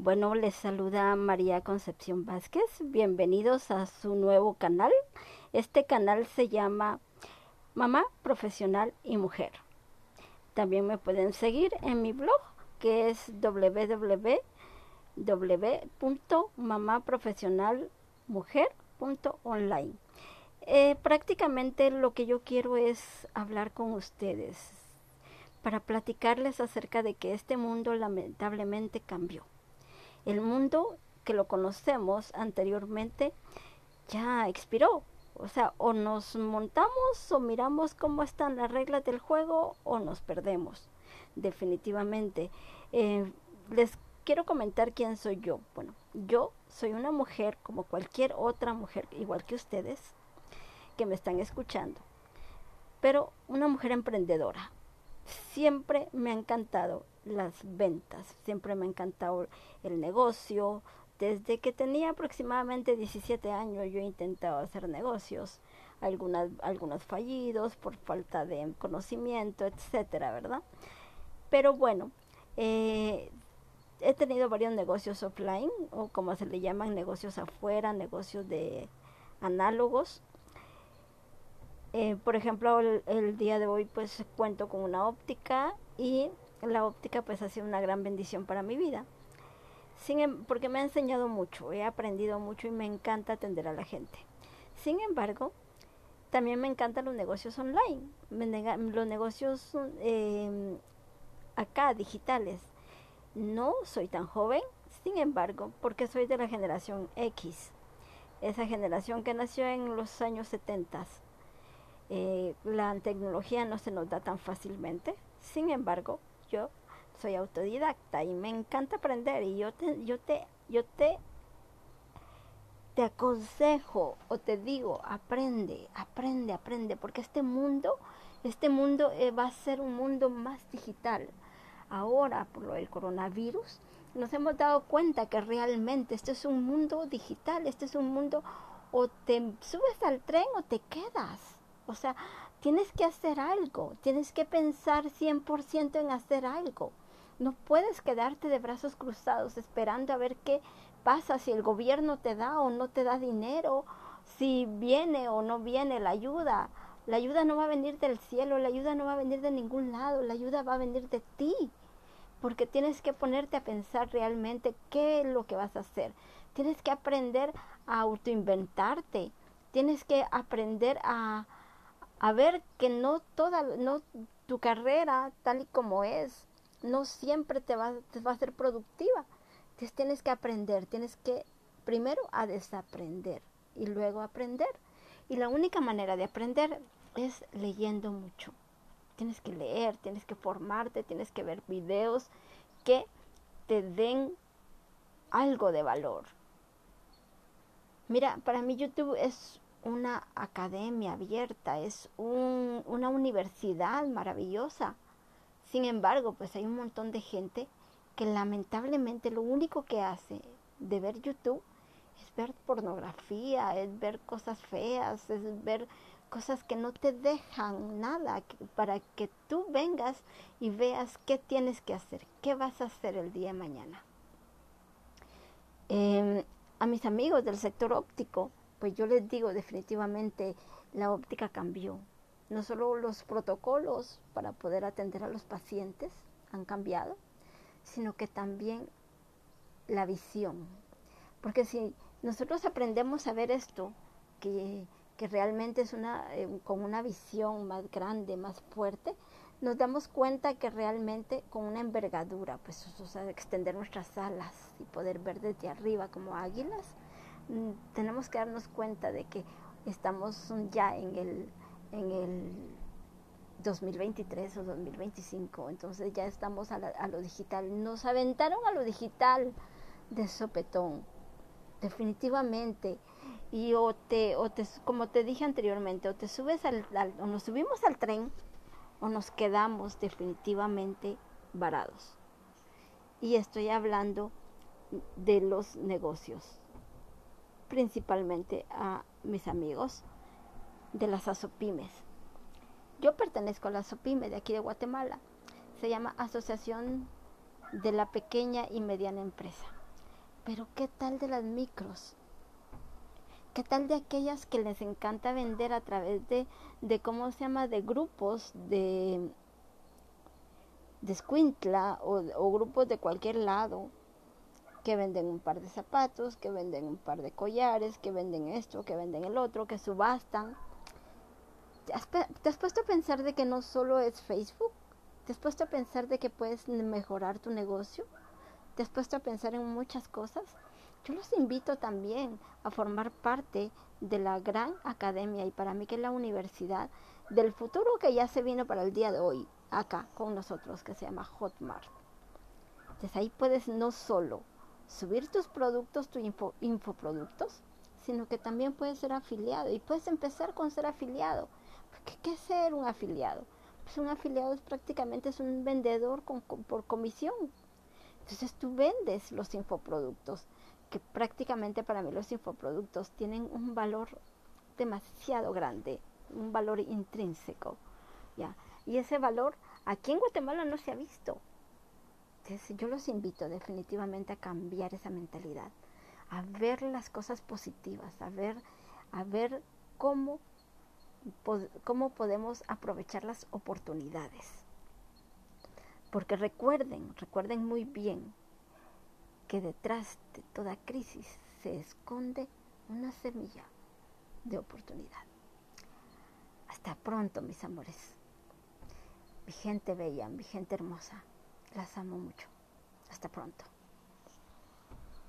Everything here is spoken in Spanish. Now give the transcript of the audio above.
Bueno, les saluda María Concepción Vázquez. Bienvenidos a su nuevo canal. Este canal se llama Mamá Profesional y Mujer. También me pueden seguir en mi blog que es www.mamaprofesionalmujer.online. Eh, prácticamente lo que yo quiero es hablar con ustedes para platicarles acerca de que este mundo lamentablemente cambió. El mundo que lo conocemos anteriormente ya expiró. O sea, o nos montamos o miramos cómo están las reglas del juego o nos perdemos. Definitivamente. Eh, les quiero comentar quién soy yo. Bueno, yo soy una mujer como cualquier otra mujer, igual que ustedes, que me están escuchando. Pero una mujer emprendedora, siempre me ha encantado las ventas, siempre me ha encantado el negocio. Desde que tenía aproximadamente 17 años yo he intentado hacer negocios, algunas, algunos fallidos por falta de conocimiento, etcétera, ¿verdad? Pero bueno, eh, he tenido varios negocios offline, o como se le llaman, negocios afuera, negocios de análogos. Eh, por ejemplo, el, día de hoy pues cuento con una óptica y la óptica pues ha sido una gran bendición para mi vida. Em, porque me ha enseñado mucho, he aprendido mucho y me encanta atender a la gente. Sin embargo, también me encantan los negocios online, los negocios em, acá digitales. No soy tan joven, sin embargo, porque soy de la generación X, esa generación que nació en los años 70 eh, la tecnología no se nos da tan fácilmente. Sin embargo, yo soy autodidacta y me encanta aprender y yo te, yo te, yo te, te aconsejo o te digo, aprende, aprende, aprende, porque este mundo, este mundo eh, va a ser un mundo más digital. Ahora, por lo del coronavirus, nos hemos dado cuenta que realmente este es un mundo digital, este es un mundo o te subes al tren o te quedas. O sea, tienes que hacer algo, tienes que pensar 100% en hacer algo. No puedes quedarte de brazos cruzados esperando a ver qué pasa, si el gobierno te da o no te da dinero, si viene o no viene la ayuda. La ayuda no va a venir del cielo, la ayuda no va a venir de ningún lado, la ayuda va a venir de ti. Porque tienes que ponerte a pensar realmente qué es lo que vas a hacer. Tienes que aprender a autoinventarte. Tienes que aprender a, a ver que no toda, no tu carrera tal y como es, no siempre te va, te va a ser productiva. Entonces tienes que aprender, tienes que primero a desaprender y luego aprender. Y la única manera de aprender es leyendo mucho. Tienes que leer, tienes que formarte, tienes que ver videos que te den algo de valor. Mira, para mí YouTube es una academia abierta, es una universidad maravillosa. Sin embargo, pues hay un montón de gente que lamentablemente lo único que hace de ver YouTube es ver pornografía, es ver cosas feas, es ver cosas que no te dejan nada para que tú vengas y veas qué tienes que hacer, qué vas a hacer el día de mañana. Em, a mis amigos del sector óptico, pues yo les digo definitivamente la óptica cambió. No solo los protocolos para poder atender a los pacientes han cambiado, sino que también la visión. Porque si nosotros aprendemos a ver esto, que, que realmente es una, eh, con una visión más grande, más fuerte, nos damos cuenta que realmente con una envergadura, pues o sea, extender nuestras alas y poder ver desde arriba como águilas, tenemos que darnos cuenta de que estamos ya en el, en el 2023 o 2025, entonces ya estamos a, a lo digital. Nos aventaron a lo digital de sopetón, definitivamente. Y o te, o te, como te dije anteriormente, o te subes al, o nos subimos al tren o nos quedamos definitivamente varados. Y estoy hablando de los negocios principalmente a mis amigos de las ASOPIMES. Yo pertenezco a la ASOPIME de aquí de Guatemala. Se llama Asociación de la Pequeña y Mediana Empresa. Pero ¿qué tal de las micros? ¿Qué tal de aquellas que les encanta vender a través de, de cómo se llama, de grupos de, de Squintla o, o grupos de cualquier lado que venden un par de zapatos, que venden un par de collares, que venden esto, que venden el otro, que subastan? ¿Te has, ¿Te has puesto a pensar de que no solo es Facebook? ¿Te has puesto a pensar de que puedes mejorar tu negocio? ¿Te has puesto a pensar en muchas cosas? Yo los invito también a formar parte de la gran academia y para mí que es la universidad del futuro que ya se vino para el día de hoy, acá con nosotros, que se llama Hotmart. Entonces ahí puedes no solo subir tus productos, tus info, infoproductos, sino que también puedes ser afiliado y puedes empezar con ser afiliado. ¿Qué es ser un afiliado? Pues un afiliado es prácticamente es un vendedor por comisión. Entonces tú vendes los infoproductos que prácticamente para mí los infoproductos tienen un valor demasiado grande, un valor intrínseco, ¿ya? Y ese valor aquí en Guatemala no se ha visto. Entonces yo los invito definitivamente a cambiar esa mentalidad, a ver las cosas positivas, a ver, a ver cómo, cómo podemos aprovechar las oportunidades. Porque recuerden, recuerden muy bien que detrás de toda crisis se esconde una semilla de oportunidad. Hasta pronto, mis amores. Mi gente bella, mi gente hermosa. Las amo mucho. Hasta pronto.